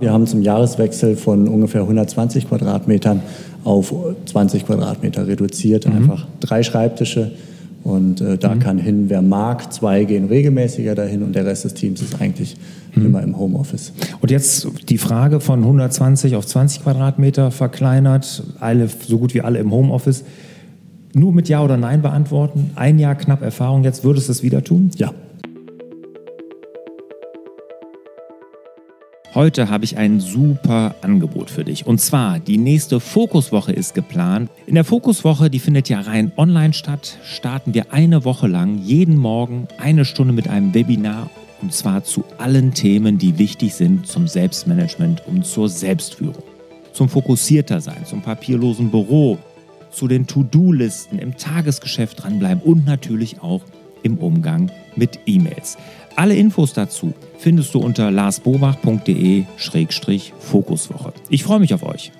Wir haben zum Jahreswechsel von ungefähr 120 Quadratmetern auf 20 Quadratmeter reduziert. Mhm. Einfach drei Schreibtische. Und äh, da mhm. kann hin, wer mag. Zwei gehen regelmäßiger dahin und der Rest des Teams ist eigentlich mhm. immer im Homeoffice. Und jetzt die Frage von 120 auf 20 Quadratmeter verkleinert, alle, so gut wie alle im Homeoffice. Nur mit Ja oder Nein beantworten. Ein Jahr knapp Erfahrung jetzt, würdest du es wieder tun? Ja. Heute habe ich ein super Angebot für dich. Und zwar, die nächste Fokuswoche ist geplant. In der Fokuswoche, die findet ja rein online statt, starten wir eine Woche lang jeden Morgen eine Stunde mit einem Webinar. Und zwar zu allen Themen, die wichtig sind zum Selbstmanagement und zur Selbstführung. Zum fokussierter sein, zum papierlosen Büro, zu den To-Do-Listen, im Tagesgeschäft dranbleiben und natürlich auch im Umgang mit E-Mails. Alle Infos dazu findest du unter larsbobach.de-fokuswoche. Ich freue mich auf euch.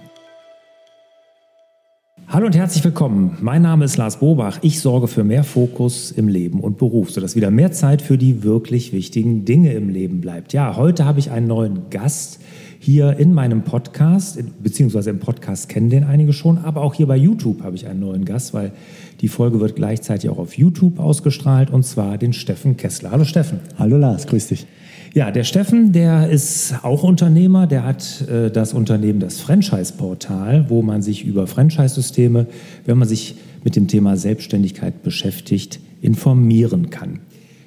Hallo und herzlich willkommen. Mein Name ist Lars Bobach. Ich sorge für mehr Fokus im Leben und Beruf, sodass wieder mehr Zeit für die wirklich wichtigen Dinge im Leben bleibt. Ja, heute habe ich einen neuen Gast hier in meinem Podcast, beziehungsweise im Podcast kennen den einige schon, aber auch hier bei YouTube habe ich einen neuen Gast, weil die Folge wird gleichzeitig auch auf YouTube ausgestrahlt und zwar den Steffen Kessler. Hallo Steffen. Hallo Lars, grüß dich. Ja, der Steffen, der ist auch Unternehmer, der hat äh, das Unternehmen das Franchise-Portal, wo man sich über Franchise-Systeme, wenn man sich mit dem Thema Selbstständigkeit beschäftigt, informieren kann.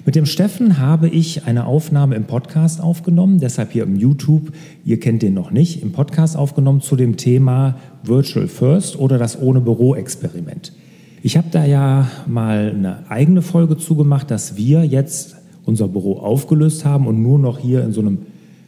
Mit dem Steffen habe ich eine Aufnahme im Podcast aufgenommen, deshalb hier im YouTube, ihr kennt den noch nicht, im Podcast aufgenommen zu dem Thema Virtual First oder das Ohne Büro-Experiment. Ich habe da ja mal eine eigene Folge zugemacht, dass wir jetzt unser Büro aufgelöst haben und nur noch hier in so einem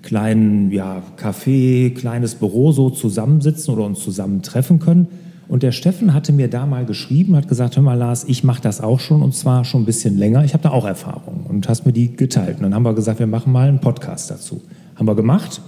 kleinen ja, Café, kleines Büro so zusammensitzen oder uns zusammentreffen können. Und der Steffen hatte mir da mal geschrieben, hat gesagt, hör mal Lars, ich mache das auch schon und zwar schon ein bisschen länger. Ich habe da auch Erfahrung und hast mir die geteilt. Und dann haben wir gesagt, wir machen mal einen Podcast dazu. Haben wir gemacht.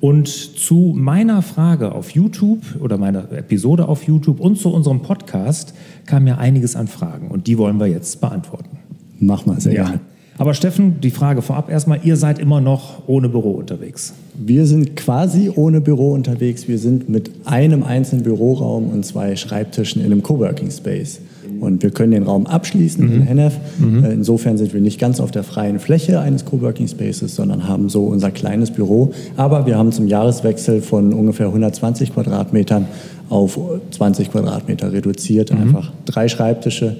Und zu meiner Frage auf YouTube oder meiner Episode auf YouTube und zu unserem Podcast kam ja einiges an Fragen und die wollen wir jetzt beantworten. Mach mal, sehr ja. gerne. Aber Steffen, die Frage vorab erstmal, ihr seid immer noch ohne Büro unterwegs. Wir sind quasi ohne Büro unterwegs. Wir sind mit einem einzelnen Büroraum und zwei Schreibtischen in einem Coworking Space. Und wir können den Raum abschließen mhm. in Hennef. Mhm. Äh, insofern sind wir nicht ganz auf der freien Fläche eines Coworking Spaces, sondern haben so unser kleines Büro. Aber wir haben zum Jahreswechsel von ungefähr 120 Quadratmetern auf 20 Quadratmeter reduziert. Mhm. Einfach drei Schreibtische,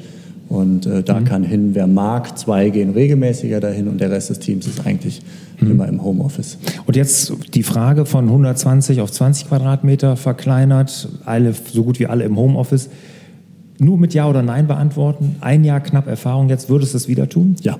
und äh, da mhm. kann hin, wer mag. Zwei gehen regelmäßiger dahin und der Rest des Teams ist eigentlich mhm. immer im Homeoffice. Und jetzt die Frage von 120 auf 20 Quadratmeter verkleinert, alle, so gut wie alle im Homeoffice. Nur mit Ja oder Nein beantworten. Ein Jahr knapp Erfahrung jetzt, würdest du es wieder tun? Ja.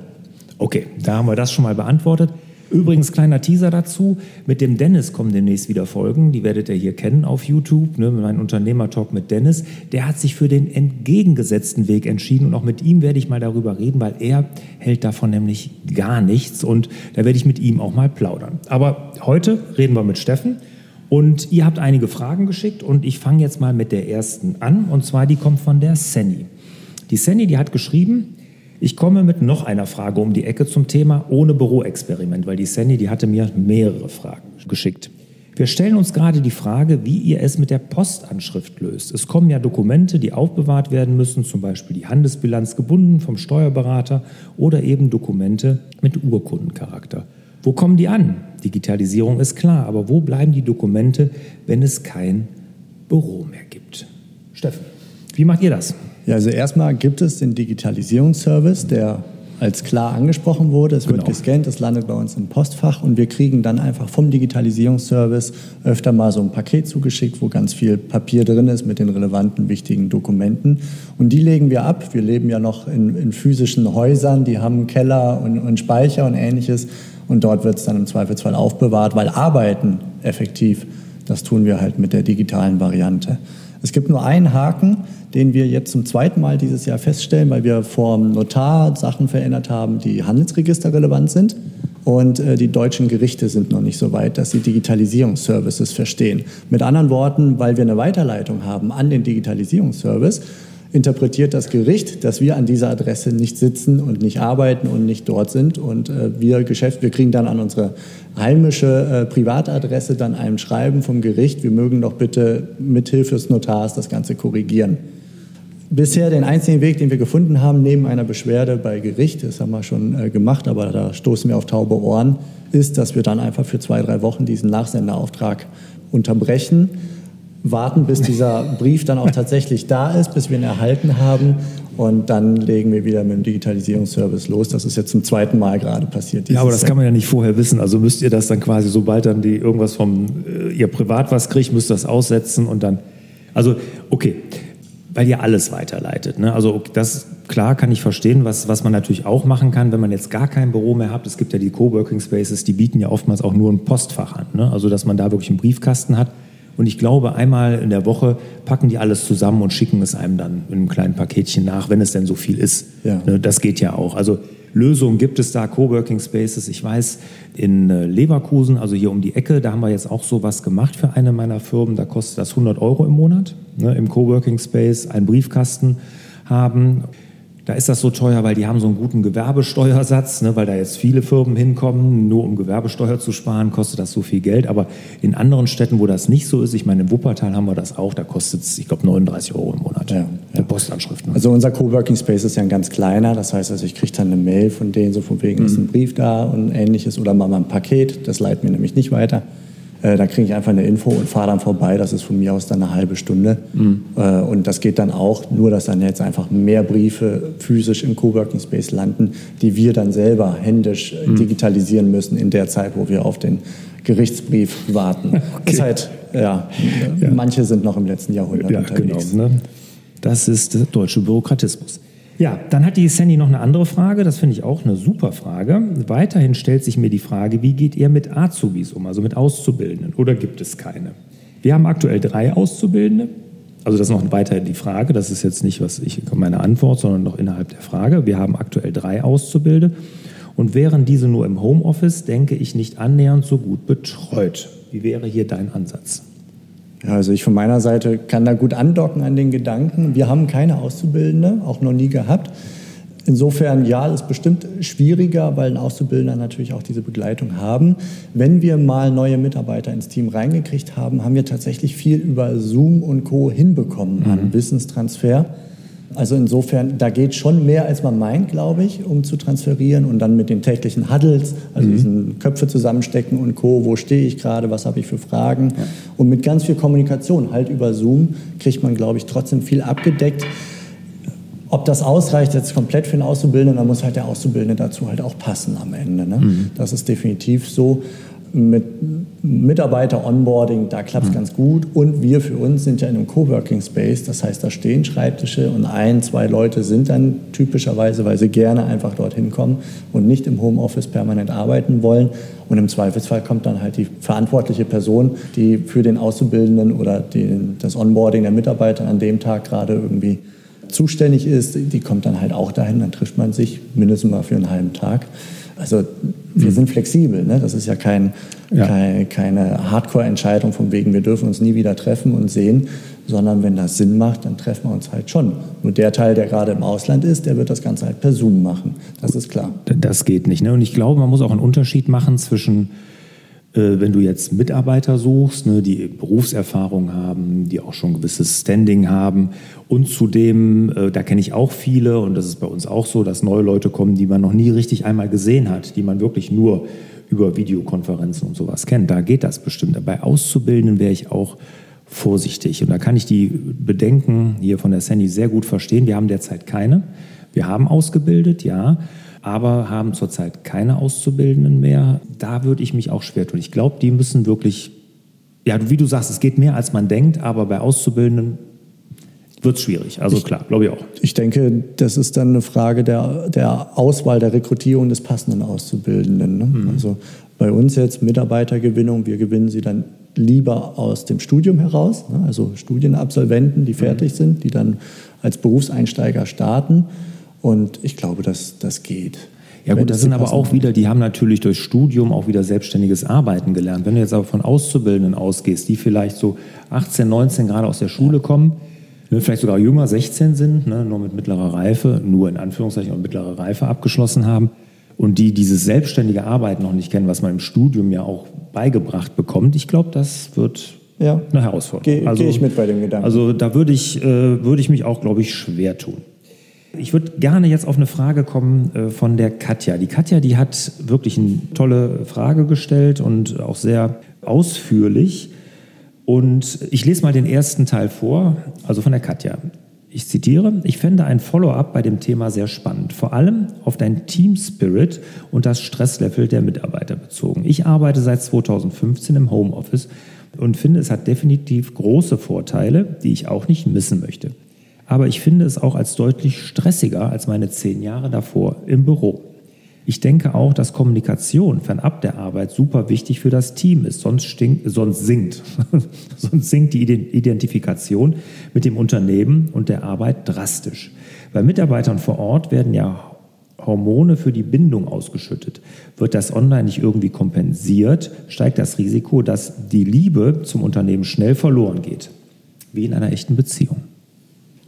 Okay, da haben wir das schon mal beantwortet. Übrigens, kleiner Teaser dazu, mit dem Dennis kommen demnächst wieder Folgen, die werdet ihr hier kennen auf YouTube, ne, mein Unternehmertalk mit Dennis. Der hat sich für den entgegengesetzten Weg entschieden und auch mit ihm werde ich mal darüber reden, weil er hält davon nämlich gar nichts und da werde ich mit ihm auch mal plaudern. Aber heute reden wir mit Steffen. Und ihr habt einige Fragen geschickt und ich fange jetzt mal mit der ersten an. Und zwar, die kommt von der Sanny. Die Sanny, die hat geschrieben, ich komme mit noch einer Frage um die Ecke zum Thema ohne Büroexperiment, weil die Sandy, die hatte mir mehrere Fragen geschickt. Wir stellen uns gerade die Frage, wie ihr es mit der Postanschrift löst. Es kommen ja Dokumente, die aufbewahrt werden müssen, zum Beispiel die Handelsbilanz gebunden vom Steuerberater oder eben Dokumente mit Urkundencharakter. Wo kommen die an? Digitalisierung ist klar, aber wo bleiben die Dokumente, wenn es kein Büro mehr gibt? Steffen, wie macht ihr das? Ja, also erstmal gibt es den Digitalisierungsservice, der als klar angesprochen wurde. Es genau. wird gescannt, es landet bei uns im Postfach und wir kriegen dann einfach vom Digitalisierungsservice öfter mal so ein Paket zugeschickt, wo ganz viel Papier drin ist mit den relevanten, wichtigen Dokumenten. Und die legen wir ab. Wir leben ja noch in, in physischen Häusern, die haben Keller und, und Speicher und ähnliches. Und dort wird es dann im Zweifelsfall aufbewahrt, weil Arbeiten effektiv, das tun wir halt mit der digitalen Variante. Es gibt nur einen Haken, den wir jetzt zum zweiten Mal dieses Jahr feststellen, weil wir vom Notar Sachen verändert haben, die Handelsregister relevant sind. Und äh, die deutschen Gerichte sind noch nicht so weit, dass sie Digitalisierungsservices verstehen. Mit anderen Worten, weil wir eine Weiterleitung haben an den Digitalisierungsservice, interpretiert das Gericht, dass wir an dieser Adresse nicht sitzen und nicht arbeiten und nicht dort sind. Und äh, wir Geschäft, wir kriegen dann an unsere heimische äh, Privatadresse dann ein Schreiben vom Gericht, wir mögen doch bitte mithilfe des Notars das Ganze korrigieren. Bisher den einzigen Weg, den wir gefunden haben, neben einer Beschwerde bei Gericht, das haben wir schon äh, gemacht, aber da stoßen wir auf taube Ohren, ist, dass wir dann einfach für zwei, drei Wochen diesen Nachsenderauftrag unterbrechen, warten, bis dieser Brief dann auch tatsächlich da ist, bis wir ihn erhalten haben und dann legen wir wieder mit dem Digitalisierungsservice los. Das ist jetzt zum zweiten Mal gerade passiert. Ja, aber das kann man ja nicht vorher wissen. Also müsst ihr das dann quasi, sobald dann die irgendwas vom, äh, ihr privat was kriegt, müsst ihr das aussetzen und dann, also okay, weil ihr alles weiterleitet. Ne? Also das klar kann ich verstehen, was, was man natürlich auch machen kann, wenn man jetzt gar kein Büro mehr hat. Es gibt ja die Coworking Spaces, die bieten ja oftmals auch nur ein Postfach an. Ne? Also dass man da wirklich einen Briefkasten hat. Und ich glaube, einmal in der Woche packen die alles zusammen und schicken es einem dann in einem kleinen Paketchen nach, wenn es denn so viel ist. Ja. Ne? Das geht ja auch. Also Lösungen gibt es da, Coworking Spaces. Ich weiß, in äh, Leverkusen, also hier um die Ecke, da haben wir jetzt auch so was gemacht für eine meiner Firmen. Da kostet das 100 Euro im Monat ne, im Coworking Space, einen Briefkasten haben. Da ist das so teuer, weil die haben so einen guten Gewerbesteuersatz, ne, weil da jetzt viele Firmen hinkommen. Nur um Gewerbesteuer zu sparen, kostet das so viel Geld. Aber in anderen Städten, wo das nicht so ist, ich meine, in Wuppertal haben wir das auch, da kostet es, ich glaube, 39 Euro im Monat. Ja, ja. Postanschrift. Ne? Also unser Coworking Space ist ja ein ganz kleiner. Das heißt, also ich kriege dann eine Mail von denen, so von wegen mhm. ist ein Brief da und ähnliches oder mal ein Paket. Das leiten wir nämlich nicht weiter. Äh, da kriege ich einfach eine Info und fahre dann vorbei. Das ist von mir aus dann eine halbe Stunde. Mhm. Äh, und das geht dann auch, nur dass dann jetzt einfach mehr Briefe physisch im Coworking Space landen, die wir dann selber händisch äh, mhm. digitalisieren müssen in der Zeit, wo wir auf den Gerichtsbrief warten. Okay. Das halt, ja, ja, manche sind noch im letzten Jahrhundert ja, unterwegs. Genau, ne? Das ist der deutsche Bürokratismus. Ja, dann hat die Sandy noch eine andere Frage, das finde ich auch eine super Frage. Weiterhin stellt sich mir die Frage, wie geht ihr mit Azubis um, also mit Auszubildenden, oder gibt es keine? Wir haben aktuell drei Auszubildende. Also das ist noch weiterhin die Frage, das ist jetzt nicht was ich meine Antwort, sondern noch innerhalb der Frage. Wir haben aktuell drei Auszubildende und wären diese nur im Homeoffice, denke ich, nicht annähernd so gut betreut. Wie wäre hier dein Ansatz? Ja, also ich von meiner Seite kann da gut andocken an den Gedanken. Wir haben keine Auszubildende, auch noch nie gehabt. Insofern, ja, ist bestimmt schwieriger, weil ein Auszubildender natürlich auch diese Begleitung haben. Wenn wir mal neue Mitarbeiter ins Team reingekriegt haben, haben wir tatsächlich viel über Zoom und Co. hinbekommen mhm. an Wissenstransfer. Also insofern, da geht schon mehr, als man meint, glaube ich, um zu transferieren und dann mit den täglichen Huddles, also mhm. diesen Köpfe zusammenstecken und Co., wo stehe ich gerade, was habe ich für Fragen. Ja. Und mit ganz viel Kommunikation, halt über Zoom, kriegt man, glaube ich, trotzdem viel abgedeckt. Ob das ausreicht jetzt komplett für einen Auszubildenden, dann muss halt der Auszubildende dazu halt auch passen am Ende. Ne? Mhm. Das ist definitiv so mit Mitarbeiter-Onboarding, da klappt es mhm. ganz gut. Und wir für uns sind ja in einem Coworking Space, das heißt, da stehen Schreibtische und ein, zwei Leute sind dann typischerweise, weil sie gerne einfach dorthin kommen und nicht im Homeoffice permanent arbeiten wollen. Und im Zweifelsfall kommt dann halt die verantwortliche Person, die für den Auszubildenden oder den, das Onboarding der Mitarbeiter an dem Tag gerade irgendwie zuständig ist, die kommt dann halt auch dahin, dann trifft man sich mindestens mal für einen halben Tag. Also wir sind flexibel. Ne? Das ist ja, kein, ja. Kein, keine Hardcore-Entscheidung von wegen, wir dürfen uns nie wieder treffen und sehen, sondern wenn das Sinn macht, dann treffen wir uns halt schon. Nur der Teil, der gerade im Ausland ist, der wird das Ganze halt per Zoom machen. Das ist klar. Das geht nicht. Ne? Und ich glaube, man muss auch einen Unterschied machen zwischen wenn du jetzt Mitarbeiter suchst, ne, die Berufserfahrung haben, die auch schon gewisses Standing haben und zudem, äh, da kenne ich auch viele und das ist bei uns auch so, dass neue Leute kommen, die man noch nie richtig einmal gesehen hat, die man wirklich nur über Videokonferenzen und sowas kennt. Da geht das bestimmt. Bei Auszubildenden wäre ich auch vorsichtig und da kann ich die Bedenken hier von der Sandy sehr gut verstehen. Wir haben derzeit keine. Wir haben ausgebildet, ja aber haben zurzeit keine Auszubildenden mehr. Da würde ich mich auch schwer tun. Ich glaube, die müssen wirklich, ja, wie du sagst, es geht mehr, als man denkt, aber bei Auszubildenden wird es schwierig. Also ich, klar, glaube ich auch. Ich denke, das ist dann eine Frage der, der Auswahl, der Rekrutierung des passenden Auszubildenden. Ne? Mhm. Also bei uns jetzt Mitarbeitergewinnung, wir gewinnen sie dann lieber aus dem Studium heraus, ne? also Studienabsolventen, die mhm. fertig mhm. sind, die dann als Berufseinsteiger starten. Und ich glaube, dass das geht. Ja gut, das sind aber auch wieder, die haben natürlich durch Studium auch wieder selbstständiges Arbeiten gelernt. Wenn du jetzt aber von Auszubildenden ausgehst, die vielleicht so 18, 19 gerade aus der Schule kommen, ne, vielleicht sogar jünger, 16 sind, ne, nur mit mittlerer Reife, nur in Anführungszeichen und mittlere Reife abgeschlossen haben und die dieses selbstständige Arbeiten noch nicht kennen, was man im Studium ja auch beigebracht bekommt, ich glaube, das wird ja. eine Herausforderung. Gehe also, geh ich mit bei dem Gedanken. Also da würde ich, äh, würde ich mich auch, glaube ich, schwer tun. Ich würde gerne jetzt auf eine Frage kommen äh, von der Katja. Die Katja, die hat wirklich eine tolle Frage gestellt und auch sehr ausführlich. Und ich lese mal den ersten Teil vor, also von der Katja. Ich zitiere, ich fände ein Follow-up bei dem Thema sehr spannend, vor allem auf dein Team Spirit und das Stresslevel der Mitarbeiter bezogen. Ich arbeite seit 2015 im Homeoffice und finde, es hat definitiv große Vorteile, die ich auch nicht missen möchte. Aber ich finde es auch als deutlich stressiger als meine zehn Jahre davor im Büro. Ich denke auch, dass Kommunikation fernab der Arbeit super wichtig für das Team ist, sonst, stinkt, sonst sinkt, sonst sinkt die Identifikation mit dem Unternehmen und der Arbeit drastisch. Bei Mitarbeitern vor Ort werden ja Hormone für die Bindung ausgeschüttet. Wird das online nicht irgendwie kompensiert, steigt das Risiko, dass die Liebe zum Unternehmen schnell verloren geht, wie in einer echten Beziehung.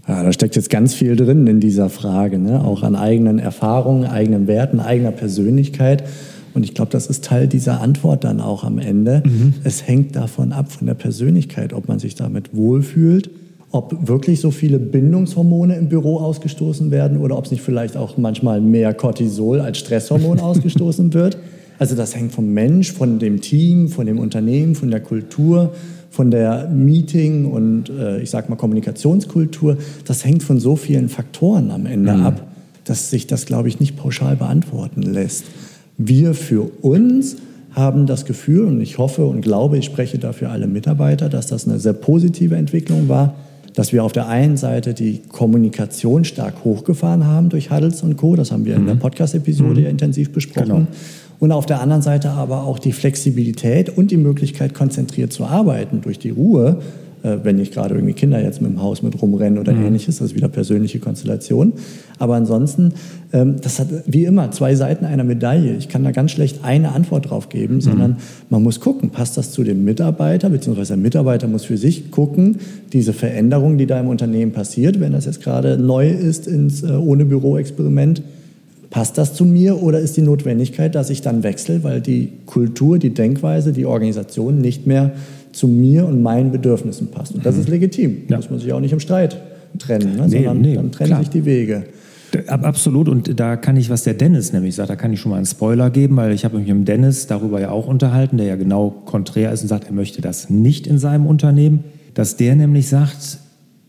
Ja, da steckt jetzt ganz viel drin in dieser Frage, ne? auch an eigenen Erfahrungen, eigenen Werten, eigener Persönlichkeit. Und ich glaube, das ist Teil dieser Antwort dann auch am Ende. Mhm. Es hängt davon ab, von der Persönlichkeit, ob man sich damit wohlfühlt, ob wirklich so viele Bindungshormone im Büro ausgestoßen werden oder ob es nicht vielleicht auch manchmal mehr Cortisol als Stresshormon ausgestoßen wird. Also das hängt vom Mensch, von dem Team, von dem Unternehmen, von der Kultur von der Meeting- und äh, ich sag mal Kommunikationskultur, das hängt von so vielen Faktoren am Ende mhm. ab, dass sich das, glaube ich, nicht pauschal beantworten lässt. Wir für uns haben das Gefühl, und ich hoffe und glaube, ich spreche dafür alle Mitarbeiter, dass das eine sehr positive Entwicklung war, dass wir auf der einen Seite die Kommunikation stark hochgefahren haben durch Huddles und Co. Das haben wir mhm. in der mhm. Podcast-Episode mhm. intensiv besprochen. Genau und auf der anderen Seite aber auch die Flexibilität und die Möglichkeit, konzentriert zu arbeiten durch die Ruhe, äh, wenn nicht gerade irgendwie Kinder jetzt mit dem Haus mit rumrennen oder mhm. ähnliches, das ist wieder persönliche Konstellation. Aber ansonsten, ähm, das hat wie immer zwei Seiten einer Medaille. Ich kann da ganz schlecht eine Antwort drauf geben, mhm. sondern man muss gucken, passt das zu dem Mitarbeiter, beziehungsweise der Mitarbeiter muss für sich gucken, diese Veränderung, die da im Unternehmen passiert, wenn das jetzt gerade neu ist ins äh, ohne Büro-Experiment, Passt das zu mir oder ist die Notwendigkeit, dass ich dann wechsle, weil die Kultur, die Denkweise, die Organisation nicht mehr zu mir und meinen Bedürfnissen passt? Und das mhm. ist legitim. Ja. Muss man sich auch nicht im Streit trennen, ne? nee, sondern nee, dann trennen klar. sich die Wege. Absolut, und da kann ich, was der Dennis nämlich sagt, da kann ich schon mal einen Spoiler geben, weil ich habe mich mit dem Dennis darüber ja auch unterhalten, der ja genau konträr ist und sagt, er möchte das nicht in seinem Unternehmen, dass der nämlich sagt,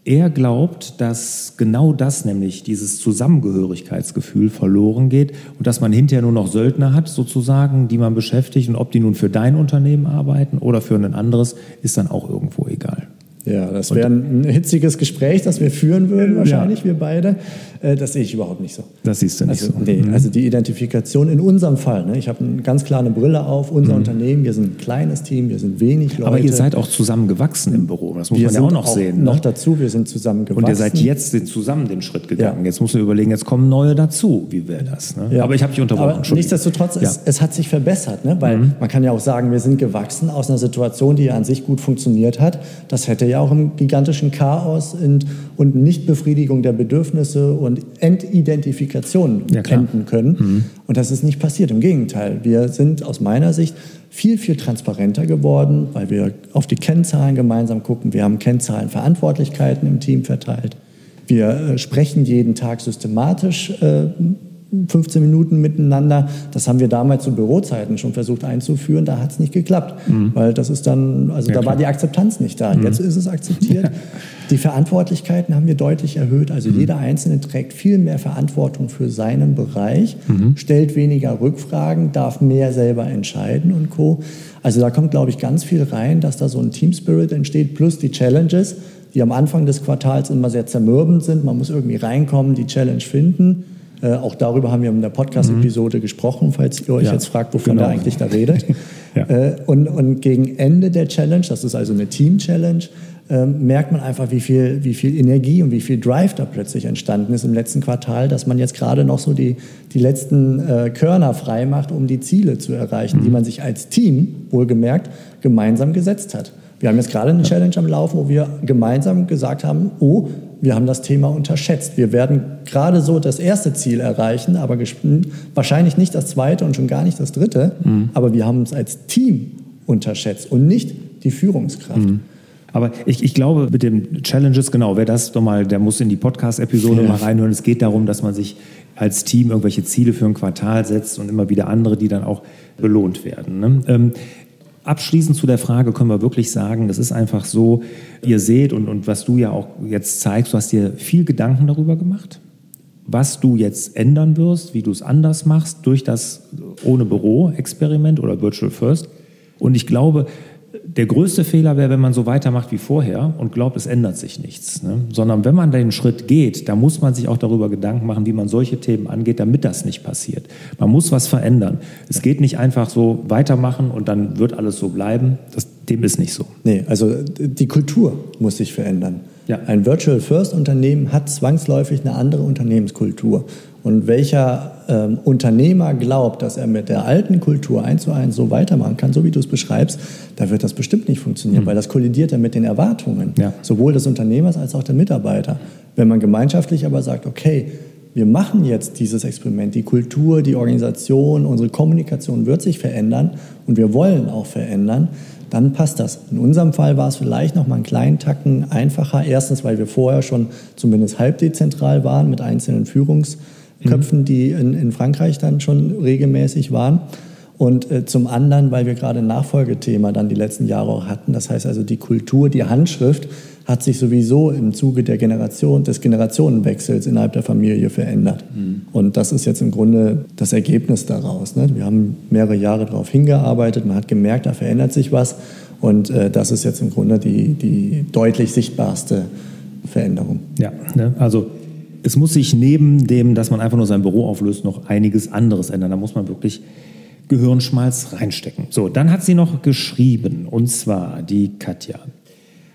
er glaubt, dass genau das, nämlich dieses Zusammengehörigkeitsgefühl verloren geht und dass man hinterher nur noch Söldner hat, sozusagen, die man beschäftigt und ob die nun für dein Unternehmen arbeiten oder für ein anderes, ist dann auch irgendwo egal. Ja, das wäre ein hitziges Gespräch, das wir führen würden, wahrscheinlich, ja. wir beide. Äh, das sehe ich überhaupt nicht so. Das siehst du nicht also, so. Nee, mhm. also die Identifikation in unserem Fall. Ne? Ich habe ganz klar eine Brille auf, unser mhm. Unternehmen, wir sind ein kleines Team, wir sind wenig Leute. Aber ihr seid auch zusammengewachsen im Büro, das muss wir man ja auch noch auch sehen. Noch ne? dazu, wir sind zusammengewachsen. Und ihr seid jetzt zusammen den Schritt gegangen. Ja. Jetzt muss man überlegen, jetzt kommen neue dazu. Wie wäre das? Ne? Ja. Aber ich habe dich unterbrochen. Aber nichtsdestotrotz, ja. es, es, hat sich verbessert. Ne? Weil mhm. man kann ja auch sagen, wir sind gewachsen aus einer Situation, die ja an sich gut funktioniert hat. Das hätte ja auch im gigantischen Chaos und, und Nichtbefriedigung der Bedürfnisse und Entidentifikation ja, enden können. Mhm. Und das ist nicht passiert. Im Gegenteil, wir sind aus meiner Sicht viel, viel transparenter geworden, weil wir auf die Kennzahlen gemeinsam gucken. Wir haben Kennzahlenverantwortlichkeiten im Team verteilt. Wir äh, sprechen jeden Tag systematisch äh, 15 Minuten miteinander. Das haben wir damals zu Bürozeiten schon versucht einzuführen. Da hat es nicht geklappt, mhm. weil das ist dann, also ja, da klar. war die Akzeptanz nicht da. Mhm. Jetzt ist es akzeptiert. Die Verantwortlichkeiten haben wir deutlich erhöht. Also mhm. jeder Einzelne trägt viel mehr Verantwortung für seinen Bereich, mhm. stellt weniger Rückfragen, darf mehr selber entscheiden und co. Also da kommt, glaube ich, ganz viel rein, dass da so ein Team Spirit entsteht, plus die Challenges, die am Anfang des Quartals immer sehr zermürbend sind. Man muss irgendwie reinkommen, die Challenge finden. Äh, auch darüber haben wir in der Podcast-Episode mhm. gesprochen, falls ihr euch ja, jetzt fragt, wovon genau. da eigentlich da redet. ja. äh, und, und gegen Ende der Challenge, das ist also eine Team-Challenge, ähm, merkt man einfach, wie viel, wie viel Energie und wie viel Drive da plötzlich entstanden ist im letzten Quartal, dass man jetzt gerade noch so die, die letzten äh, Körner frei macht, um die Ziele zu erreichen, mhm. die man sich als Team, wohlgemerkt, gemeinsam gesetzt hat. Wir haben jetzt gerade eine Challenge am Laufen, wo wir gemeinsam gesagt haben, oh, wir haben das Thema unterschätzt. Wir werden gerade so das erste Ziel erreichen, aber wahrscheinlich nicht das zweite und schon gar nicht das dritte. Mhm. Aber wir haben es als Team unterschätzt und nicht die Führungskraft. Mhm. Aber ich, ich glaube, mit den Challenges, genau, wer das doch mal, der muss in die Podcast-Episode ja. mal reinhören. Es geht darum, dass man sich als Team irgendwelche Ziele für ein Quartal setzt und immer wieder andere, die dann auch belohnt werden. Ne? Ähm, abschließend zu der Frage können wir wirklich sagen, das ist einfach so, ihr seht und, und was du ja auch jetzt zeigst, du hast dir viel Gedanken darüber gemacht, was du jetzt ändern wirst, wie du es anders machst durch das ohne Büro-Experiment oder Virtual First. Und ich glaube, der größte Fehler wäre, wenn man so weitermacht wie vorher und glaubt, es ändert sich nichts. Ne? Sondern wenn man den Schritt geht, da muss man sich auch darüber Gedanken machen, wie man solche Themen angeht, damit das nicht passiert. Man muss was verändern. Es geht nicht einfach so weitermachen und dann wird alles so bleiben. Das, dem ist nicht so. Nee, also die Kultur muss sich verändern. Ja. Ein Virtual First Unternehmen hat zwangsläufig eine andere Unternehmenskultur. Und welcher ähm, Unternehmer glaubt, dass er mit der alten Kultur eins zu eins so weitermachen kann, so wie du es beschreibst, da wird das bestimmt nicht funktionieren, mhm. weil das kollidiert ja mit den Erwartungen, ja. sowohl des Unternehmers als auch der Mitarbeiter. Wenn man gemeinschaftlich aber sagt, okay, wir machen jetzt dieses Experiment, die Kultur, die Organisation, unsere Kommunikation wird sich verändern und wir wollen auch verändern, dann passt das. In unserem Fall war es vielleicht noch mal einen kleinen Tacken einfacher. Erstens, weil wir vorher schon zumindest halb dezentral waren mit einzelnen Führungs- Köpfen, die in, in Frankreich dann schon regelmäßig waren. Und äh, zum anderen, weil wir gerade ein Nachfolgethema dann die letzten Jahre auch hatten. Das heißt also, die Kultur, die Handschrift hat sich sowieso im Zuge der Generation, des Generationenwechsels innerhalb der Familie verändert. Mhm. Und das ist jetzt im Grunde das Ergebnis daraus. Ne? Wir haben mehrere Jahre darauf hingearbeitet, man hat gemerkt, da verändert sich was. Und äh, das ist jetzt im Grunde die, die deutlich sichtbarste Veränderung. Ja, ne? also es muss sich neben dem, dass man einfach nur sein Büro auflöst, noch einiges anderes ändern. Da muss man wirklich Gehirnschmalz reinstecken. So, dann hat sie noch geschrieben, und zwar die Katja.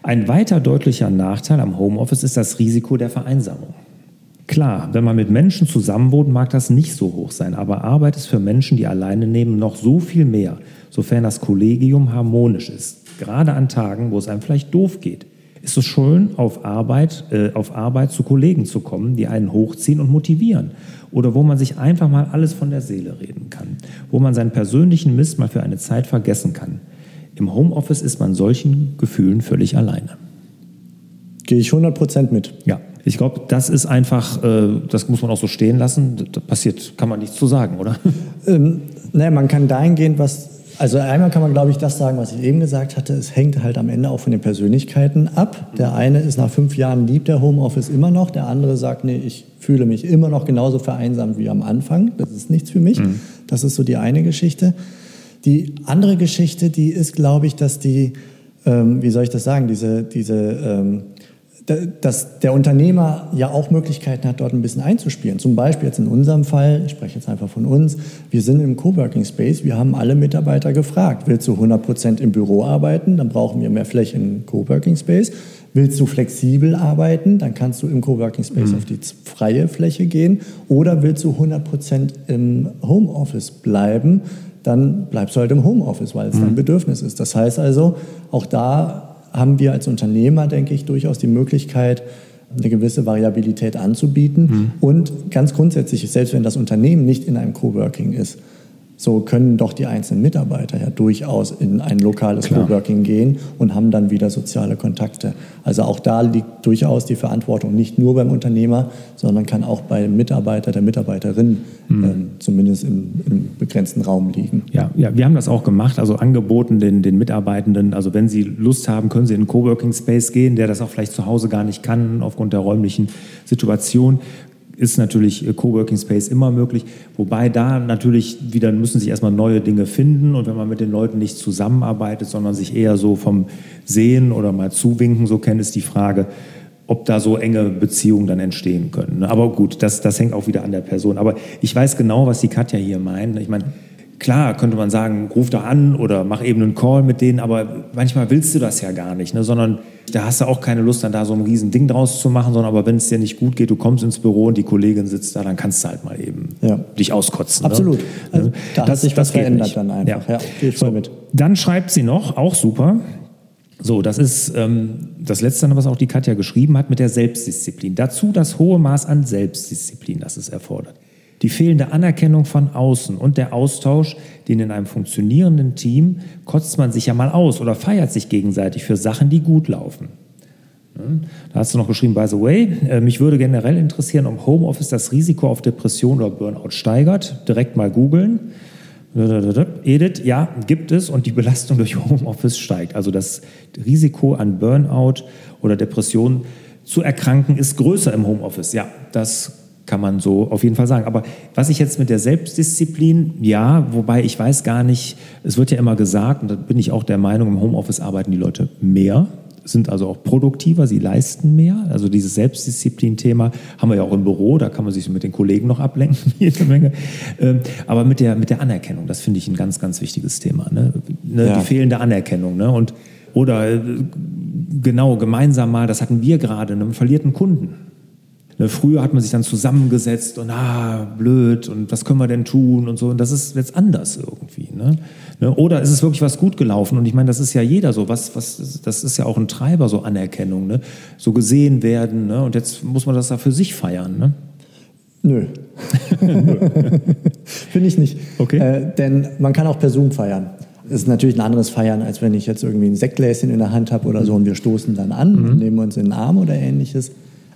Ein weiter deutlicher Nachteil am Homeoffice ist das Risiko der Vereinsamung. Klar, wenn man mit Menschen zusammen wohnt, mag das nicht so hoch sein, aber Arbeit ist für Menschen, die alleine nehmen, noch so viel mehr, sofern das Kollegium harmonisch ist. Gerade an Tagen, wo es einem vielleicht doof geht ist es schön, auf Arbeit, äh, auf Arbeit zu Kollegen zu kommen, die einen hochziehen und motivieren. Oder wo man sich einfach mal alles von der Seele reden kann. Wo man seinen persönlichen Mist mal für eine Zeit vergessen kann. Im Homeoffice ist man solchen Gefühlen völlig alleine. Gehe ich 100% mit. Ja, ich glaube, das ist einfach, äh, das muss man auch so stehen lassen. Das passiert, kann man nichts zu sagen, oder? Ähm, naja, man kann dahingehend was also einmal kann man, glaube ich, das sagen, was ich eben gesagt hatte. Es hängt halt am Ende auch von den Persönlichkeiten ab. Der eine ist nach fünf Jahren liebt der Homeoffice immer noch. Der andere sagt, nee, ich fühle mich immer noch genauso vereinsamt wie am Anfang. Das ist nichts für mich. Mhm. Das ist so die eine Geschichte. Die andere Geschichte, die ist, glaube ich, dass die, ähm, wie soll ich das sagen, diese, diese ähm, dass der Unternehmer ja auch Möglichkeiten hat, dort ein bisschen einzuspielen. Zum Beispiel jetzt in unserem Fall, ich spreche jetzt einfach von uns, wir sind im Coworking Space, wir haben alle Mitarbeiter gefragt, willst du 100% im Büro arbeiten, dann brauchen wir mehr Fläche im Coworking Space. Willst du flexibel arbeiten, dann kannst du im Coworking Space mhm. auf die freie Fläche gehen. Oder willst du 100% im Homeoffice bleiben, dann bleibst du halt im Homeoffice, weil es mhm. dein Bedürfnis ist. Das heißt also, auch da haben wir als Unternehmer, denke ich, durchaus die Möglichkeit, eine gewisse Variabilität anzubieten. Mhm. Und ganz grundsätzlich, selbst wenn das Unternehmen nicht in einem Coworking ist, so können doch die einzelnen Mitarbeiter ja durchaus in ein lokales Klar. Coworking gehen und haben dann wieder soziale Kontakte. Also auch da liegt durchaus die Verantwortung nicht nur beim Unternehmer, sondern kann auch beim Mitarbeiter, der Mitarbeiterin mhm. ähm, zumindest im, im, begrenzten Raum liegen. Ja, ja, wir haben das auch gemacht, also angeboten den, den Mitarbeitenden, also wenn sie Lust haben, können sie in einen Coworking Space gehen, der das auch vielleicht zu Hause gar nicht kann aufgrund der räumlichen Situation ist natürlich äh, Coworking Space immer möglich, wobei da natürlich wieder müssen sich erstmal neue Dinge finden und wenn man mit den Leuten nicht zusammenarbeitet, sondern sich eher so vom Sehen oder mal zuwinken, so kennt es die Frage, ob da so enge Beziehungen dann entstehen können. Aber gut, das, das hängt auch wieder an der Person. Aber ich weiß genau, was die Katja hier meint. Ich meine, klar könnte man sagen, ruf da an oder mach eben einen Call mit denen, aber manchmal willst du das ja gar nicht, ne? sondern da hast du auch keine Lust, dann da so ein riesen Ding draus zu machen, sondern aber wenn es dir nicht gut geht, du kommst ins Büro und die Kollegin sitzt da, dann kannst du halt mal eben ja. dich auskotzen. Ne? Absolut. Ne? Also, da das, hat sich was verändert nicht. dann einfach. Ja, ja so, mit. Dann schreibt sie noch, auch super, so, das ist ähm, das Letzte, was auch die Katja geschrieben hat, mit der Selbstdisziplin. Dazu das hohe Maß an Selbstdisziplin, das es erfordert. Die fehlende Anerkennung von außen und der Austausch, den in einem funktionierenden Team kotzt man sich ja mal aus oder feiert sich gegenseitig für Sachen, die gut laufen. Da hast du noch geschrieben, by the way, äh, mich würde generell interessieren, ob Homeoffice das Risiko auf Depression oder Burnout steigert. Direkt mal googeln. Edith, ja, gibt es und die Belastung durch Homeoffice steigt. Also das Risiko an Burnout oder Depression zu erkranken ist größer im Homeoffice. Ja, das kann man so auf jeden Fall sagen. Aber was ich jetzt mit der Selbstdisziplin, ja, wobei ich weiß gar nicht, es wird ja immer gesagt, und da bin ich auch der Meinung, im Homeoffice arbeiten die Leute mehr sind also auch produktiver, sie leisten mehr. Also dieses Selbstdisziplin-Thema haben wir ja auch im Büro, da kann man sich mit den Kollegen noch ablenken, jede Menge. Ähm, aber mit der, mit der Anerkennung, das finde ich ein ganz, ganz wichtiges Thema. Ne? ne? Ja. Die fehlende Anerkennung. Ne? Und, oder äh, genau, gemeinsam mal, das hatten wir gerade, einen verlierten Kunden. Ne, früher hat man sich dann zusammengesetzt und ah, blöd und was können wir denn tun und so. Und das ist jetzt anders irgendwie. Ne? ne? Oder ist es wirklich was gut gelaufen? Und ich meine, das ist ja jeder so. Was, was, das ist ja auch ein Treiber, so Anerkennung. Ne? So gesehen werden. Ne? Und jetzt muss man das da für sich feiern. Ne? Nö. Finde ich nicht. Okay. Äh, denn man kann auch per Zoom feiern. Es ist natürlich ein anderes Feiern, als wenn ich jetzt irgendwie ein Sektgläschen in der Hand habe oder so und wir stoßen dann an mhm. nehmen uns in den Arm oder ähnliches.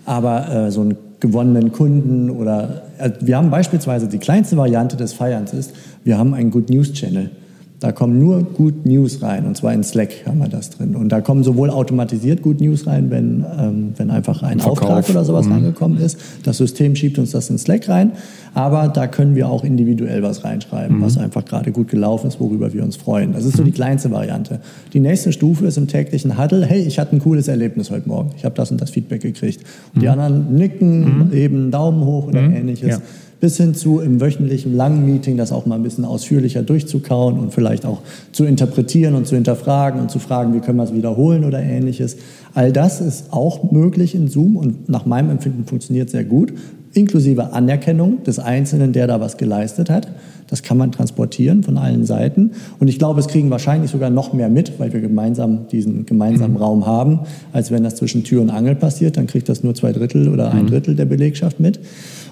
Aber äh, so einen gewonnenen Kunden oder äh, wir haben beispielsweise die kleinste Variante des Feierns ist, wir haben einen Good News Channel. Da kommen nur Good News rein und zwar in Slack haben wir das drin. Und da kommen sowohl automatisiert Good News rein, wenn, ähm, wenn einfach ein Verkauf. Auftrag oder sowas mhm. reingekommen ist. Das System schiebt uns das in Slack rein. Aber da können wir auch individuell was reinschreiben, mhm. was einfach gerade gut gelaufen ist, worüber wir uns freuen. Das ist so die mhm. kleinste Variante. Die nächste Stufe ist im täglichen Huddle, hey, ich hatte ein cooles Erlebnis heute Morgen. Ich habe das und das Feedback gekriegt. Und die mhm. anderen nicken, mhm. eben Daumen hoch oder ähnliches. Ja bis hin zu im wöchentlichen langen Meeting das auch mal ein bisschen ausführlicher durchzukauen und vielleicht auch zu interpretieren und zu hinterfragen und zu fragen, wie können wir es wiederholen oder ähnliches. All das ist auch möglich in Zoom und nach meinem Empfinden funktioniert sehr gut, inklusive Anerkennung des Einzelnen, der da was geleistet hat. Das kann man transportieren von allen Seiten. Und ich glaube, es kriegen wahrscheinlich sogar noch mehr mit, weil wir gemeinsam diesen gemeinsamen mhm. Raum haben, als wenn das zwischen Tür und Angel passiert. Dann kriegt das nur zwei Drittel oder ein mhm. Drittel der Belegschaft mit.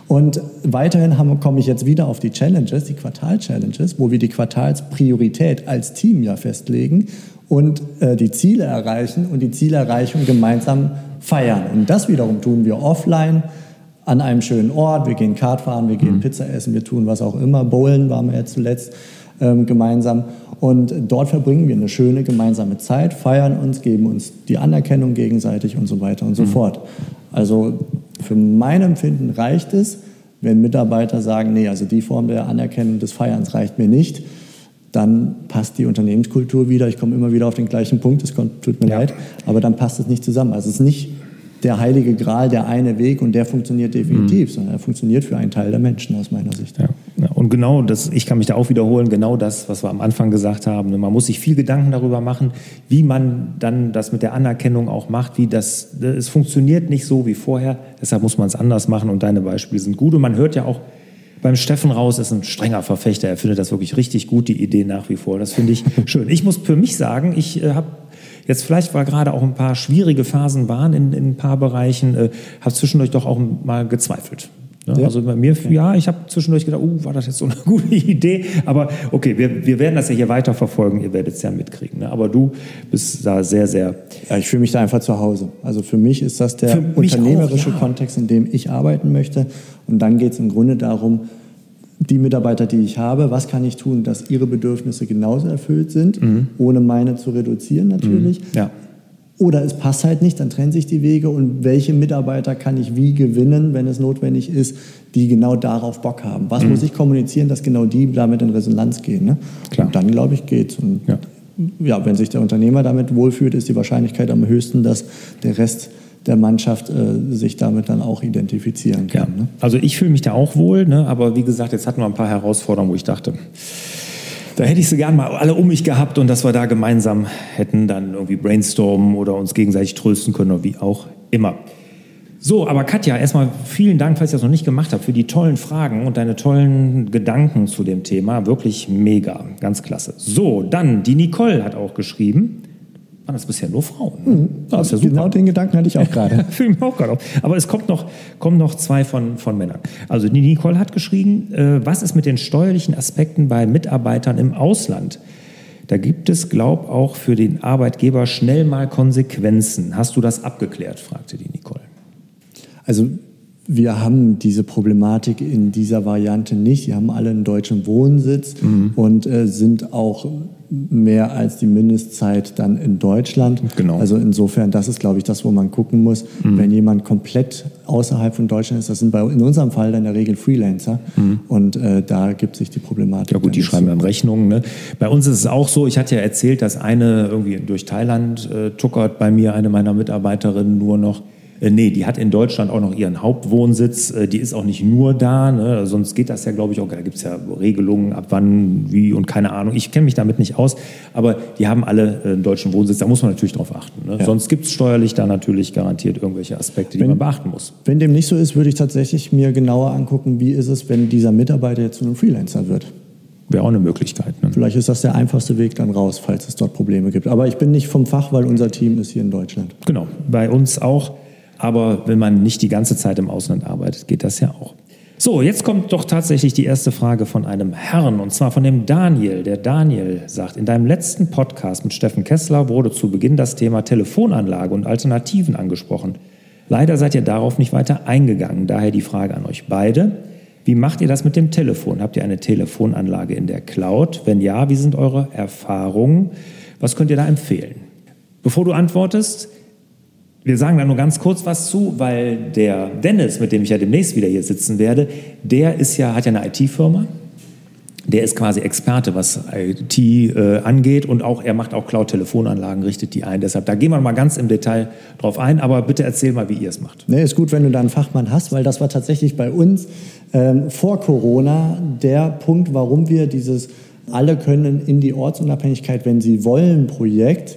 Und weiterhin haben, komme ich jetzt wieder auf die Challenges, die Quartal-Challenges, wo wir die Quartalspriorität als Team ja festlegen und äh, die Ziele erreichen und die Zielerreichung gemeinsam feiern. Und das wiederum tun wir offline an einem schönen Ort. Wir gehen Kart fahren, wir gehen mhm. Pizza essen, wir tun was auch immer. Bowlen waren wir jetzt zuletzt ähm, gemeinsam. Und dort verbringen wir eine schöne gemeinsame Zeit, feiern uns, geben uns die Anerkennung gegenseitig und so weiter und so mhm. fort. Also für mein Empfinden reicht es, wenn Mitarbeiter sagen, nee, also die Form der Anerkennung des Feierns reicht mir nicht, dann passt die Unternehmenskultur wieder. Ich komme immer wieder auf den gleichen Punkt, es tut mir ja. leid, aber dann passt es nicht zusammen. Also es ist nicht der heilige Gral, der eine Weg und der funktioniert definitiv, mhm. sondern er funktioniert für einen Teil der Menschen aus meiner Sicht. Ja. Ja, und genau das, ich kann mich da auch wiederholen, genau das, was wir am Anfang gesagt haben. Man muss sich viel Gedanken darüber machen, wie man dann das mit der Anerkennung auch macht, wie das, es funktioniert nicht so wie vorher, deshalb muss man es anders machen und deine Beispiele sind gut und man hört ja auch, beim Steffen Raus ist ein strenger Verfechter. Er findet das wirklich richtig gut, die Idee nach wie vor. Das finde ich schön. Ich muss für mich sagen, ich äh, habe Jetzt vielleicht war gerade auch ein paar schwierige Phasen waren in, in ein paar Bereichen, äh, habe zwischendurch doch auch mal gezweifelt. Ne? Ja. Also bei mir, ja, ich habe zwischendurch gedacht, uh, war das jetzt so eine gute Idee? Aber okay, wir, wir werden das ja hier weiter verfolgen, ihr werdet es ja mitkriegen. Ne? Aber du bist da sehr, sehr... Ja, ich fühle mich da einfach zu Hause. Also für mich ist das der unternehmerische auch, ja. Kontext, in dem ich arbeiten möchte. Und dann geht es im Grunde darum, die Mitarbeiter, die ich habe, was kann ich tun, dass ihre Bedürfnisse genauso erfüllt sind, mhm. ohne meine zu reduzieren natürlich. Mhm. Ja. Oder es passt halt nicht, dann trennen sich die Wege und welche Mitarbeiter kann ich wie gewinnen, wenn es notwendig ist, die genau darauf Bock haben. Was mhm. muss ich kommunizieren, dass genau die damit in Resonanz gehen. Ne? Klar. Und dann, glaube ich, geht's. Und ja. ja, wenn sich der Unternehmer damit wohlfühlt, ist die Wahrscheinlichkeit am höchsten, dass der Rest der Mannschaft äh, sich damit dann auch identifizieren kann. Ja. Ne? Also ich fühle mich da auch wohl, ne? aber wie gesagt, jetzt hatten wir ein paar Herausforderungen, wo ich dachte, Da hätte ich sie gern mal alle um mich gehabt und dass wir da gemeinsam hätten dann irgendwie brainstormen oder uns gegenseitig trösten können oder wie auch immer. So, aber Katja, erstmal vielen Dank, falls ihr das noch nicht gemacht habt, für die tollen Fragen und deine tollen Gedanken zu dem Thema. Wirklich mega, ganz klasse. So, dann, die Nicole hat auch geschrieben, waren das bisher nur Frauen. Mhm. Das ja genau den Gedanken hatte ich auch gerade. Fühle mich auch gerade auf. Aber es kommt noch, kommen noch zwei von, von Männern. Also die Nicole hat geschrieben, äh, was ist mit den steuerlichen Aspekten bei Mitarbeitern im Ausland? Da gibt es, glaub auch für den Arbeitgeber schnell mal Konsequenzen. Hast du das abgeklärt? fragte die Nicole. Also wir haben diese Problematik in dieser Variante nicht. Sie haben alle einen deutschen Wohnsitz mhm. und äh, sind auch mehr als die Mindestzeit dann in Deutschland. Genau. Also insofern, das ist, glaube ich, das, wo man gucken muss. Mhm. Wenn jemand komplett außerhalb von Deutschland ist, das sind bei, in unserem Fall dann in der Regel Freelancer. Mhm. Und äh, da gibt sich die Problematik. Ja gut, die schreiben dann Rechnungen. Ne? Bei uns ist es auch so, ich hatte ja erzählt, dass eine irgendwie durch Thailand äh, tuckert bei mir, eine meiner Mitarbeiterinnen nur noch. Äh, nee, die hat in Deutschland auch noch ihren Hauptwohnsitz. Äh, die ist auch nicht nur da, ne? sonst geht das ja, glaube ich, auch. Da gibt es ja Regelungen, ab wann, wie und keine Ahnung. Ich kenne mich damit nicht aus, aber die haben alle äh, einen deutschen Wohnsitz. Da muss man natürlich drauf achten. Ne? Ja. Sonst gibt es steuerlich da natürlich garantiert irgendwelche Aspekte, die wenn, man beachten muss. Wenn dem nicht so ist, würde ich tatsächlich mir genauer angucken, wie ist es, wenn dieser Mitarbeiter jetzt zu einem Freelancer wird. Wäre auch eine Möglichkeit. Ne? Vielleicht ist das der einfachste Weg dann raus, falls es dort Probleme gibt. Aber ich bin nicht vom Fach, weil unser Team ist hier in Deutschland. Genau, bei uns auch. Aber wenn man nicht die ganze Zeit im Ausland arbeitet, geht das ja auch. So, jetzt kommt doch tatsächlich die erste Frage von einem Herrn, und zwar von dem Daniel. Der Daniel sagt, in deinem letzten Podcast mit Steffen Kessler wurde zu Beginn das Thema Telefonanlage und Alternativen angesprochen. Leider seid ihr darauf nicht weiter eingegangen. Daher die Frage an euch beide. Wie macht ihr das mit dem Telefon? Habt ihr eine Telefonanlage in der Cloud? Wenn ja, wie sind eure Erfahrungen? Was könnt ihr da empfehlen? Bevor du antwortest, wir sagen da nur ganz kurz was zu, weil der Dennis, mit dem ich ja demnächst wieder hier sitzen werde, der ist ja, hat ja eine IT-Firma. Der ist quasi Experte, was IT äh, angeht und auch er macht auch Cloud-Telefonanlagen, richtet die ein. Deshalb, da gehen wir mal ganz im Detail drauf ein, aber bitte erzähl mal, wie ihr es macht. Nee, ist gut, wenn du da einen Fachmann hast, weil das war tatsächlich bei uns ähm, vor Corona der Punkt, warum wir dieses alle können in die Ortsunabhängigkeit, wenn sie wollen, Projekt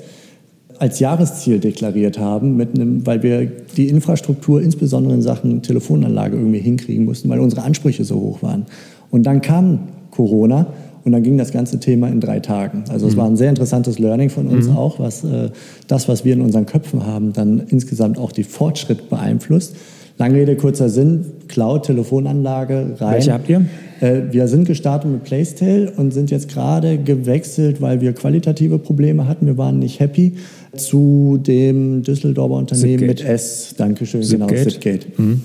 als Jahresziel deklariert haben, mit einem, weil wir die Infrastruktur, insbesondere in Sachen Telefonanlage, irgendwie hinkriegen mussten, weil unsere Ansprüche so hoch waren. Und dann kam Corona und dann ging das ganze Thema in drei Tagen. Also es mhm. war ein sehr interessantes Learning von uns mhm. auch, was äh, das, was wir in unseren Köpfen haben, dann insgesamt auch die Fortschritt beeinflusst. Lange Rede, kurzer Sinn, Cloud-Telefonanlage rein. Welche habt ihr? Äh, wir sind gestartet mit Playstyle und sind jetzt gerade gewechselt, weil wir qualitative Probleme hatten. Wir waren nicht happy zu dem Düsseldorfer Unternehmen Zipgate. mit S. Dankeschön, Zipgate. genau, Zipgate. Mhm.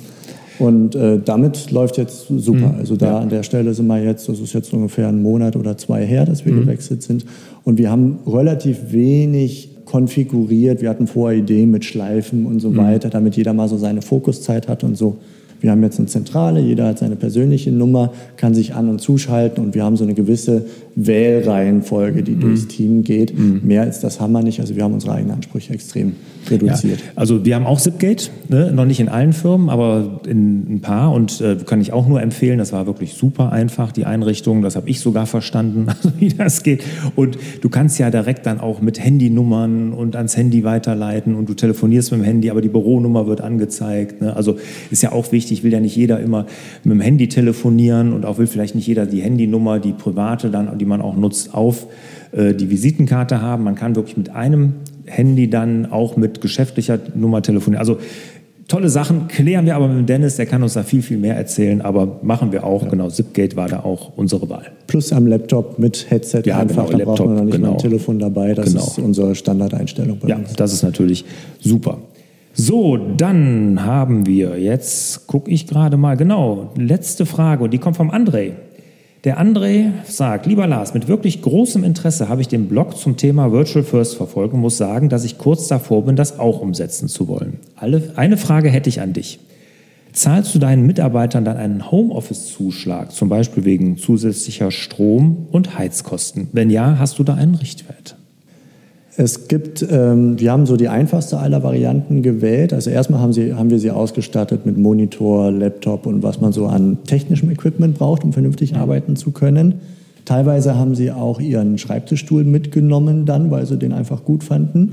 Und äh, damit läuft jetzt super. Mhm. Also da ja. an der Stelle sind wir jetzt, das ist jetzt ungefähr ein Monat oder zwei her, dass wir mhm. gewechselt sind. Und wir haben relativ wenig konfiguriert. Wir hatten vorher Ideen mit Schleifen und so mhm. weiter, damit jeder mal so seine Fokuszeit hat und so. Wir haben jetzt eine Zentrale, jeder hat seine persönliche Nummer, kann sich an- und zuschalten und wir haben so eine gewisse Wählreihenfolge, die mhm. durchs Team geht. Mhm. Mehr als das haben wir nicht. Also wir haben unsere eigenen Ansprüche extrem reduziert. Ja, also wir haben auch Zipgate, ne? noch nicht in allen Firmen, aber in ein paar und äh, kann ich auch nur empfehlen. Das war wirklich super einfach, die Einrichtung. Das habe ich sogar verstanden, also wie das geht. Und du kannst ja direkt dann auch mit Handynummern und ans Handy weiterleiten und du telefonierst mit dem Handy, aber die Büronummer wird angezeigt. Ne? Also ist ja auch wichtig, will ja nicht jeder immer mit dem Handy telefonieren und auch will vielleicht nicht jeder die Handynummer, die private dann, die man auch nutzt, auf äh, die Visitenkarte haben. Man kann wirklich mit einem Handy dann auch mit geschäftlicher Nummer telefonieren. Also tolle Sachen klären wir aber mit Dennis, der kann uns da viel, viel mehr erzählen, aber machen wir auch. Ja. Genau, Zipgate war da auch unsere Wahl. Plus am Laptop mit Headset ja, einfach, genau, da Laptop, braucht man noch nicht genau. mal ein Telefon dabei. Das genau. ist unsere Standardeinstellung ja, uns. Ja, das ist natürlich super. So, dann haben wir jetzt, gucke ich gerade mal, genau, letzte Frage und die kommt vom André. Der André sagt, lieber Lars, mit wirklich großem Interesse habe ich den Blog zum Thema Virtual First verfolgt und muss sagen, dass ich kurz davor bin, das auch umsetzen zu wollen. Alle, eine Frage hätte ich an dich. Zahlst du deinen Mitarbeitern dann einen Homeoffice-Zuschlag, zum Beispiel wegen zusätzlicher Strom- und Heizkosten? Wenn ja, hast du da einen Richtwert? Es gibt, ähm, wir haben so die einfachste aller Varianten gewählt. Also erstmal haben, sie, haben wir sie ausgestattet mit Monitor, Laptop und was man so an technischem Equipment braucht, um vernünftig arbeiten zu können. Teilweise haben sie auch ihren Schreibtischstuhl mitgenommen dann, weil sie den einfach gut fanden.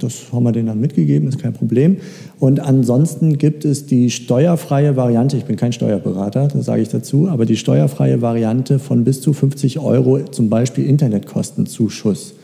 Das haben wir denen dann mitgegeben, ist kein Problem. Und ansonsten gibt es die steuerfreie Variante, ich bin kein Steuerberater, das sage ich dazu, aber die steuerfreie Variante von bis zu 50 Euro, zum Beispiel Internetkostenzuschuss.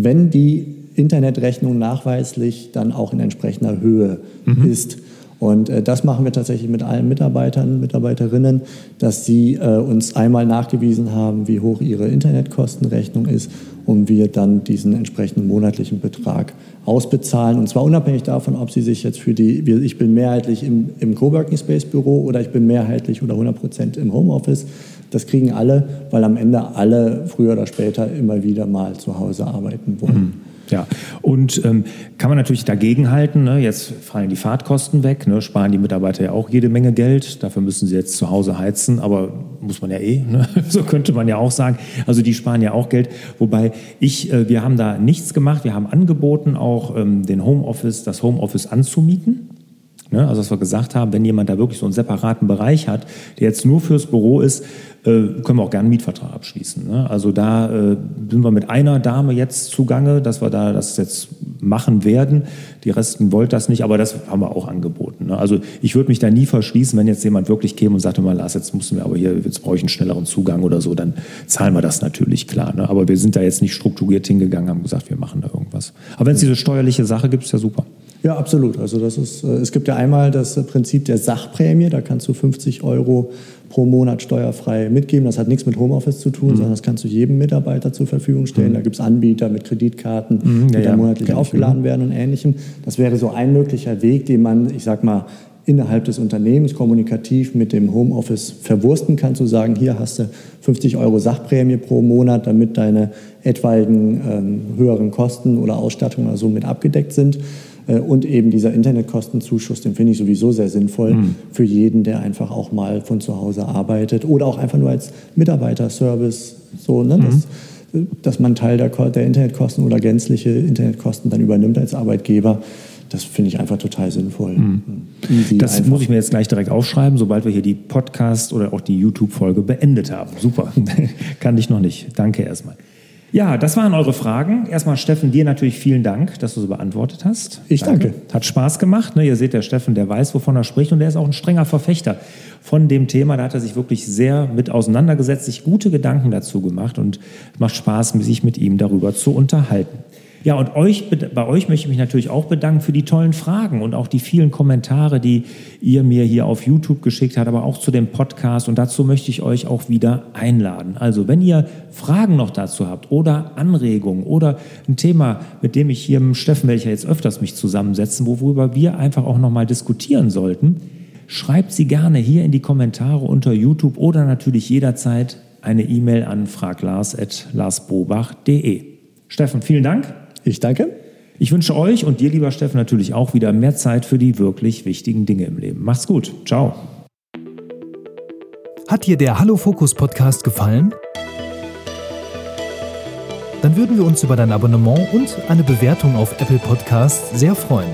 Wenn die Internetrechnung nachweislich dann auch in entsprechender Höhe mhm. ist. Und äh, das machen wir tatsächlich mit allen Mitarbeitern, Mitarbeiterinnen, dass sie äh, uns einmal nachgewiesen haben, wie hoch ihre Internetkostenrechnung ist und wir dann diesen entsprechenden monatlichen Betrag ausbezahlen. Und zwar unabhängig davon, ob sie sich jetzt für die, ich bin mehrheitlich im, im Coworking Space Büro oder ich bin mehrheitlich oder 100 Prozent im Homeoffice. Das kriegen alle, weil am Ende alle früher oder später immer wieder mal zu Hause arbeiten wollen. Mhm. Ja, und ähm, kann man natürlich dagegenhalten. Ne? Jetzt fallen die Fahrtkosten weg, ne? sparen die Mitarbeiter ja auch jede Menge Geld. Dafür müssen sie jetzt zu Hause heizen, aber muss man ja eh. Ne? So könnte man ja auch sagen. Also die sparen ja auch Geld. Wobei ich, äh, wir haben da nichts gemacht. Wir haben angeboten, auch ähm, den Homeoffice, das Homeoffice anzumieten. Ne? Also, dass wir gesagt haben, wenn jemand da wirklich so einen separaten Bereich hat, der jetzt nur fürs Büro ist, äh, können wir auch gerne einen Mietvertrag abschließen. Ne? Also da äh, sind wir mit einer Dame jetzt zugange, dass wir da das jetzt machen werden. Die Resten wollten das nicht, aber das haben wir auch angeboten. Ne? Also ich würde mich da nie verschließen, wenn jetzt jemand wirklich käme und sagte mal, Lars, jetzt müssen wir aber hier, jetzt brauche ich einen schnelleren Zugang oder so, dann zahlen wir das natürlich klar. Ne? Aber wir sind da jetzt nicht strukturiert hingegangen, haben gesagt, wir machen da irgendwas. Aber wenn es diese steuerliche Sache gibt, ist ja super. Ja, absolut. Also das ist, äh, es gibt ja einmal das Prinzip der Sachprämie, da kannst du 50 Euro pro Monat steuerfrei mitgeben. Das hat nichts mit Homeoffice zu tun, mhm. sondern das kannst du jedem Mitarbeiter zur Verfügung stellen. Mhm. Da gibt es Anbieter mit Kreditkarten, mhm, die ja, dann monatlich aufgeladen werden und ähnlichem. Das wäre so ein möglicher Weg, den man, ich sag mal, innerhalb des Unternehmens kommunikativ mit dem Homeoffice verwursten kann, zu sagen, hier hast du 50 Euro Sachprämie pro Monat, damit deine etwaigen ähm, höheren Kosten oder Ausstattung oder so mit abgedeckt sind. Äh, und eben dieser Internetkostenzuschuss, den finde ich sowieso sehr sinnvoll mhm. für jeden, der einfach auch mal von zu Hause arbeitet oder auch einfach nur als Mitarbeiterservice, so, ne, mhm. dass, dass man Teil der, der Internetkosten oder gänzliche Internetkosten dann übernimmt als Arbeitgeber. Das finde ich einfach total sinnvoll. Mhm. Das einfach. muss ich mir jetzt gleich direkt aufschreiben, sobald wir hier die Podcast oder auch die YouTube-Folge beendet haben. Super. Kann ich noch nicht. Danke erstmal. Ja, das waren eure Fragen. Erstmal, Steffen, dir natürlich vielen Dank, dass du so beantwortet hast. Ich danke. danke. Hat Spaß gemacht. Ne? Ihr seht, der Steffen, der weiß, wovon er spricht und der ist auch ein strenger Verfechter von dem Thema. Da hat er sich wirklich sehr mit auseinandergesetzt, sich gute Gedanken dazu gemacht und macht Spaß, sich mit ihm darüber zu unterhalten. Ja, und euch, bei euch möchte ich mich natürlich auch bedanken für die tollen Fragen und auch die vielen Kommentare, die ihr mir hier auf YouTube geschickt habt, aber auch zu dem Podcast. Und dazu möchte ich euch auch wieder einladen. Also, wenn ihr Fragen noch dazu habt oder Anregungen oder ein Thema, mit dem ich hier mit Steffen, welcher jetzt öfters mich zusammensetzen, worüber wir einfach auch nochmal diskutieren sollten, schreibt sie gerne hier in die Kommentare unter YouTube oder natürlich jederzeit eine E-Mail an fraglars.larsbobach.de. Steffen, vielen Dank. Ich danke. Ich wünsche euch und dir, lieber Steffen, natürlich auch wieder mehr Zeit für die wirklich wichtigen Dinge im Leben. Macht's gut. Ciao. Hat dir der Hallo Fokus Podcast gefallen? Dann würden wir uns über dein Abonnement und eine Bewertung auf Apple Podcasts sehr freuen.